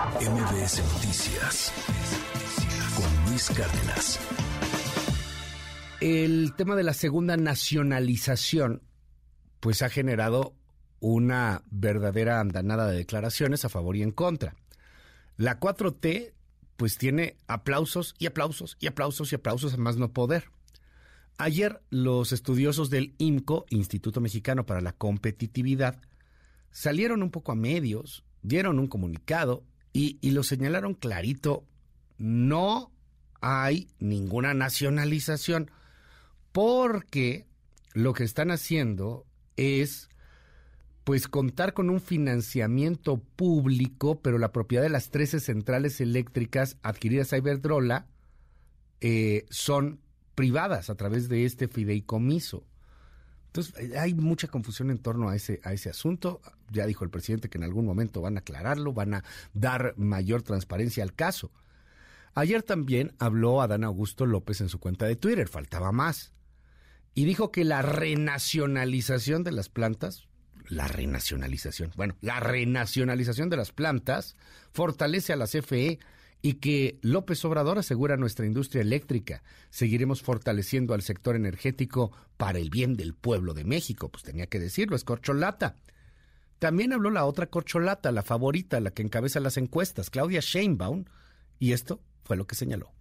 MBS Noticias con Luis Cárdenas. El tema de la segunda nacionalización, pues ha generado una verdadera andanada de declaraciones a favor y en contra. La 4T, pues tiene aplausos y aplausos y aplausos y aplausos a más no poder. Ayer los estudiosos del IMCO, Instituto Mexicano para la Competitividad, salieron un poco a medios, dieron un comunicado y, lo señalaron clarito, no hay ninguna nacionalización, porque lo que están haciendo es pues contar con un financiamiento público, pero la propiedad de las 13 centrales eléctricas adquiridas a Iberdrola eh, son privadas a través de este fideicomiso. Entonces, eh, hay mucha confusión en torno a ese, a ese asunto. Ya dijo el presidente que en algún momento van a aclararlo, van a dar mayor transparencia al caso. Ayer también habló Adán Augusto López en su cuenta de Twitter, faltaba más. Y dijo que la renacionalización de las plantas, la renacionalización, bueno, la renacionalización de las plantas fortalece a la CFE y que López Obrador asegura nuestra industria eléctrica. Seguiremos fortaleciendo al sector energético para el bien del pueblo de México. Pues tenía que decirlo, es corcholata. También habló la otra corcholata, la favorita, la que encabeza las encuestas, Claudia Sheinbaum, y esto fue lo que señaló.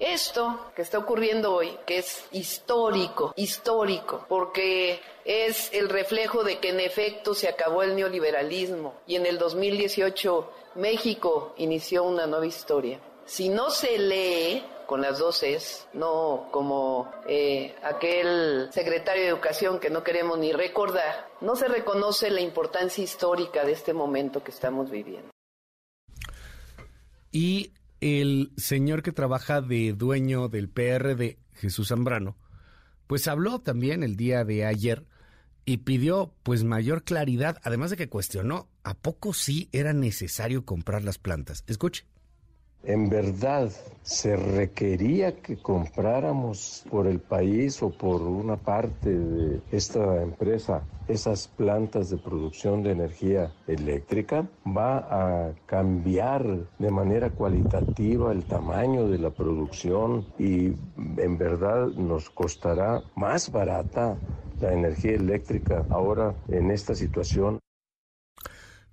Esto que está ocurriendo hoy, que es histórico, histórico, porque es el reflejo de que en efecto se acabó el neoliberalismo y en el 2018 México inició una nueva historia. Si no se lee con las dos es, no como eh, aquel secretario de Educación que no queremos ni recordar, no se reconoce la importancia histórica de este momento que estamos viviendo. Y el señor que trabaja de dueño del PRD, Jesús Zambrano, pues habló también el día de ayer y pidió pues mayor claridad, además de que cuestionó a poco sí era necesario comprar las plantas. Escuche en verdad se requería que compráramos por el país o por una parte de esta empresa esas plantas de producción de energía eléctrica, va a cambiar de manera cualitativa el tamaño de la producción y en verdad nos costará más barata la energía eléctrica ahora en esta situación.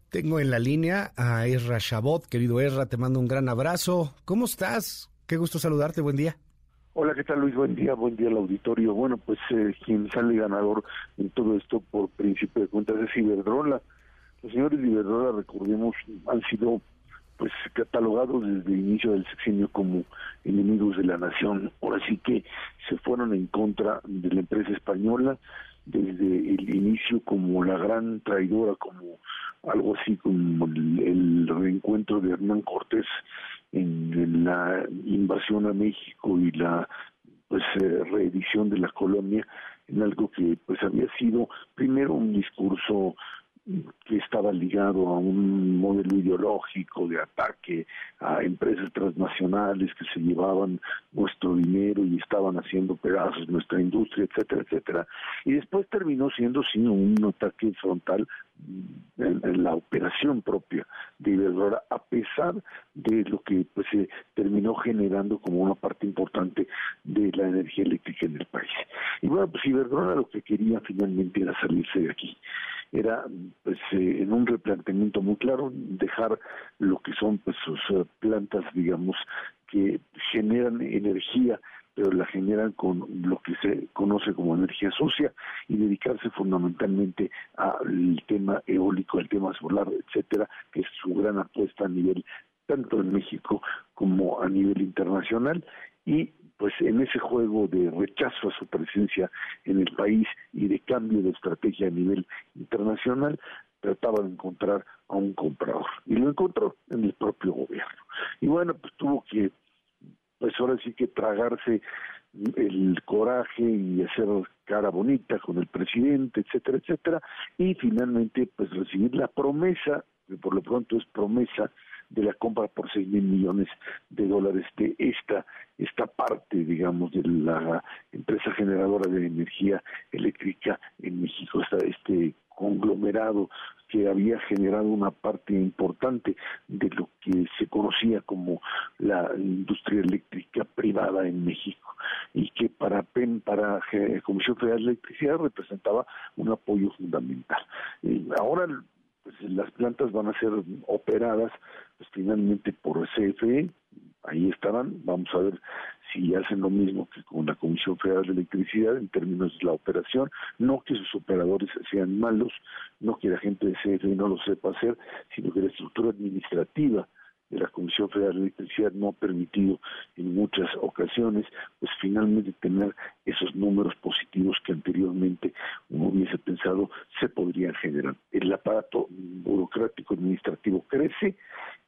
Tengo en la línea a Ezra Chabot. Querido Ezra, te mando un gran abrazo. ¿Cómo estás? Qué gusto saludarte. Buen día. Hola, ¿qué tal Luis? Buen día, buen día al auditorio. Bueno, pues eh, quien sale ganador en todo esto por principio de cuentas es Iberdrola. Los señores de Iberdrola, recordemos, han sido pues catalogados desde el inicio del sexenio como enemigos de la nación. Ahora sí que se fueron en contra de la empresa española desde el inicio como la gran traidora, como algo así como el, reencuentro de Hernán Cortés en, la invasión a México y la pues eh, reedición de la colonia en algo que pues había sido primero un discurso que estaba ligado a un modelo ideológico de ataque a empresas transnacionales que se llevaban nuestro dinero y estaban haciendo pedazos nuestra industria, etcétera, etcétera. Y después terminó siendo, sí, un ataque frontal en, la operación propia de Iberdrola, a pesar de lo que pues se terminó generando como una parte importante de la energía eléctrica en el país. Y bueno, pues Iberdrola lo que quería finalmente era salirse de aquí era pues eh, en un replanteamiento muy claro dejar lo que son pues sus eh, plantas digamos que generan energía pero la generan con lo que se conoce como energía sucia y dedicarse fundamentalmente al tema eólico, al tema solar, etcétera, que es su gran apuesta a nivel tanto en México como a nivel internacional. Y pues en ese juego de rechazo a su presencia en el país y de cambio de estrategia a nivel internacional, trataba de encontrar a un comprador. Y lo encontró en el propio gobierno. Y bueno, pues tuvo que, pues ahora sí que tragarse el coraje y hacer cara bonita con el presidente, etcétera, etcétera, y finalmente pues recibir la promesa, que por lo pronto es promesa, de la compra por seis mil millones de dólares de esta esta parte digamos de la empresa generadora de energía eléctrica en México este conglomerado que había generado una parte importante de lo que se conocía como la industria eléctrica privada en México y que para PEN, para Comisión Federal de Electricidad representaba un apoyo fundamental. ahora pues, las plantas van a ser operadas pues, finalmente por CFE, ahí estarán, vamos a ver si hacen lo mismo que con la Comisión Federal de Electricidad en términos de la operación, no que sus operadores sean malos, no que la gente de CFE no lo sepa hacer, sino que la estructura administrativa de la Comisión Federal de Electricidad no ha permitido en muchas ocasiones, pues finalmente tener esos números positivos que anteriormente uno hubiese pensado se podrían generar. El aparato burocrático administrativo crece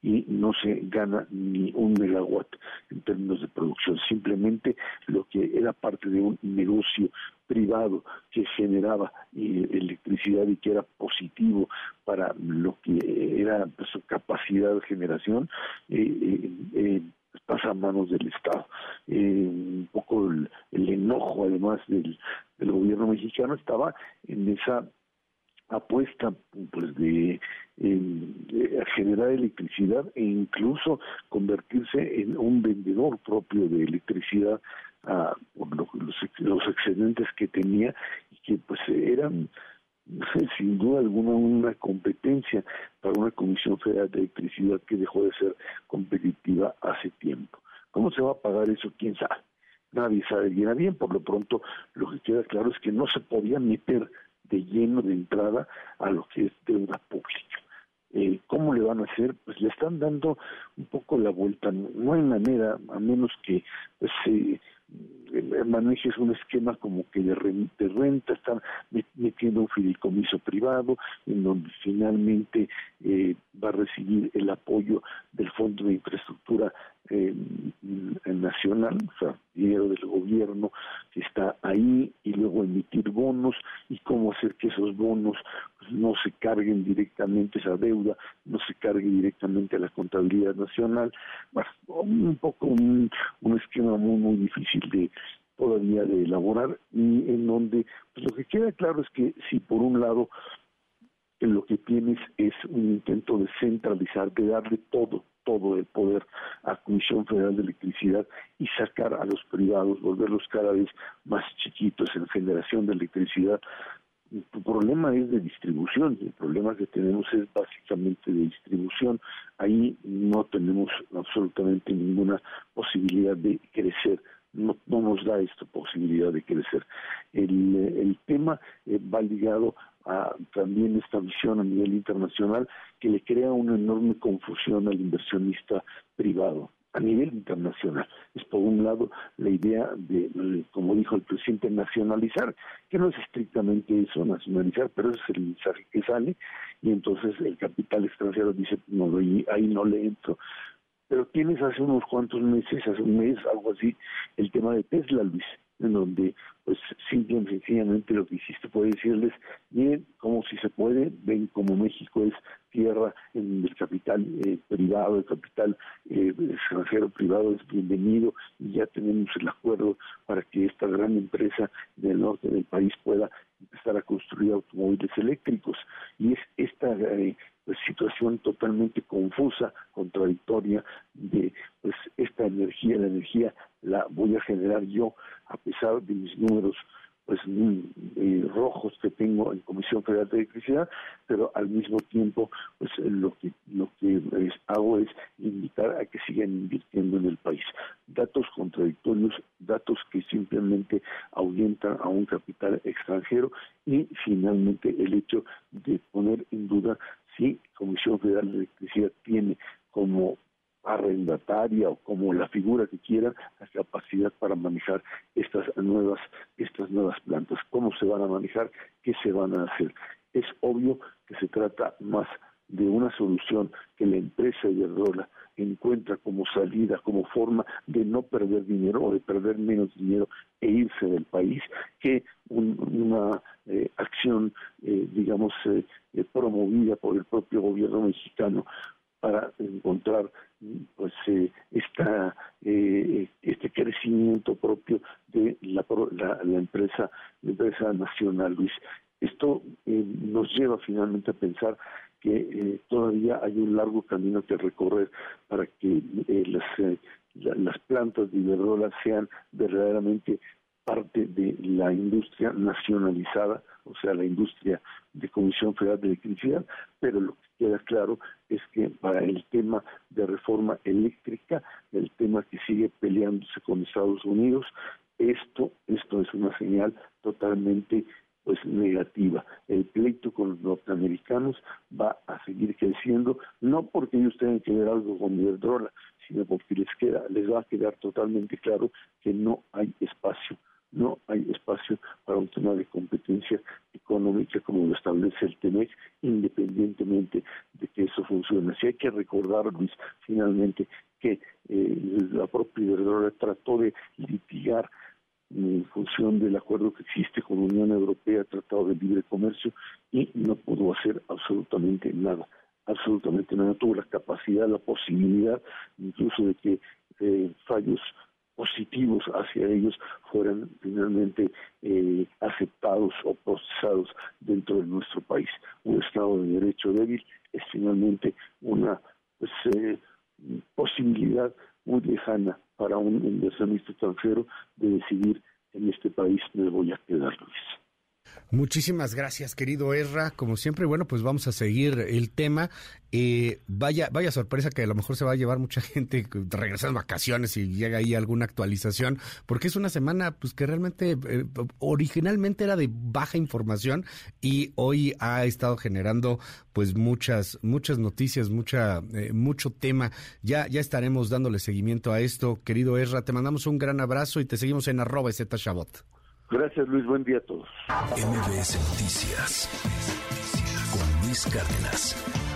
y no se gana ni un megawatt en términos de producción. Simplemente lo que era parte de un negocio privado que generaba eh, electricidad y que era positivo para lo que era pues, su capacidad de generación, eh, eh, pasa a manos del Estado. un poco el, enojo, además, del, gobierno mexicano estaba en esa apuesta pues de, generar electricidad e incluso convertirse en un vendedor propio de electricidad a los, excedentes que tenía y que pues eran sin duda alguna una competencia para una Comisión Federal de Electricidad que dejó de ser competitiva hace tiempo. ¿Cómo se va a pagar eso? ¿Quién sabe? Nadie sabe bien. Por lo pronto, lo que queda claro es que no se podía meter de lleno de entrada a lo que es deuda pública. Eh, ¿Cómo le van a hacer? Pues le están dando un poco la vuelta. No hay manera, a menos que pues, se manejes un esquema como que de, renta, están metiendo un fideicomiso privado en donde finalmente eh, va a recibir el apoyo del Fondo de Infraestructura eh, nacional, o sea, dinero del gobierno que está ahí emitir bonos y cómo hacer que esos bonos pues, no se carguen directamente esa deuda, no se cargue directamente a la contabilidad nacional, bueno, un poco un, un esquema muy muy difícil de todavía de elaborar y en donde pues lo que queda claro es que si por un lado lo que tienes es un intento de centralizar, de darle todo, todo el poder a Comisión Federal de Electricidad y sacar a los privados, volverlos cada vez más chiquitos en generación de electricidad. Tu problema es de distribución, el problema que tenemos es básicamente de distribución. Ahí no tenemos absolutamente ninguna posibilidad de crecer no, no nos da esta posibilidad de crecer. El, el tema eh, va ligado a también esta visión a nivel internacional que le crea una enorme confusión al inversionista privado a nivel internacional. Es por un lado la idea de, como dijo el presidente, nacionalizar, que no es estrictamente eso, nacionalizar, pero ese es el mensaje que sale, y entonces el capital extranjero dice, no, ahí no le entro pero tienes hace unos cuantos meses, hace un mes, algo así, el tema de Tesla, Luis, en donde pues simple y sencillamente lo que hiciste fue decirles, bien, como si se puede, ven como México es tierra en el capital eh, privado, el capital eh, extranjero privado es bienvenido y ya tenemos el acuerdo para que esta gran empresa del norte del país pueda empezar a construir automóviles eléctricos. Y es esta eh, pues, situación totalmente confusa, contradictoria de pues esta energía, la energía la voy a generar yo a pesar de mis números pues mm, eh, rojos que tengo en Comisión Federal de Electricidad, pero al mismo tiempo pues lo que lo que hago es invitar a que sigan invirtiendo en el país. Datos contradictorios, datos que simplemente ahuyentan a un capital extranjero y finalmente el hecho de poner en duda si Comisión Federal de Electricidad tiene como arrendataria o como la figura que quiera la capacidad para manejar estas nuevas estas nuevas plantas. Cómo se van a manejar qué se van a hacer es obvio que se trata más de una solución que la empresa Iberdrola encuentra como salida, como forma de no perder dinero o de perder menos dinero e irse del país, que una eh, acción, eh, digamos, eh, promovida por el propio gobierno mexicano para encontrar pues esta este crecimiento propio de la, la, la empresa la empresa nacional Luis. Esto nos lleva finalmente a pensar que eh, todavía hay un largo camino que recorrer para que eh, las, eh, las plantas de Iberdrola sean verdaderamente parte de la industria nacionalizada, o sea, la industria de Comisión Federal de Electricidad, pero lo que queda claro es que para el tema de reforma eléctrica, el tema que sigue peleándose con Estados Unidos, esto, esto es una señal totalmente pues negativa. El pleito con los norteamericanos va a seguir creciendo, no porque ellos tengan que ver algo con Iberdrola, sino porque les queda, les va a quedar totalmente claro que no hay espacio, no hay espacio para un tema de competencia económica como lo establece el TEMEC, independientemente de que eso funcione. Así hay que recordar, Luis, finalmente, que eh, la propia Iberdrola trató de litigar en función del acuerdo que existe con la Unión Europea, Tratado de Libre Comercio, y no pudo hacer absolutamente nada, absolutamente nada. Tuvo la capacidad, la posibilidad incluso de que eh, fallos positivos hacia ellos fueran finalmente eh, aceptados o procesados dentro de nuestro país. Un Estado de Derecho débil es finalmente una pues, eh, posibilidad muy lejana para un inversionista extranjero de decidir en este país me voy a quedar, Luis. Muchísimas gracias, querido Erra. Como siempre, bueno, pues vamos a seguir el tema. Eh, vaya, vaya sorpresa que a lo mejor se va a llevar mucha gente regresando vacaciones y llega ahí alguna actualización, porque es una semana pues que realmente eh, originalmente era de baja información y hoy ha estado generando pues muchas muchas noticias, mucha eh, mucho tema. Ya ya estaremos dándole seguimiento a esto, querido Erra. Te mandamos un gran abrazo y te seguimos en arroba Shabot. Gracias, Luis. Buen día a todos. MBS Noticias con Luis Cárdenas.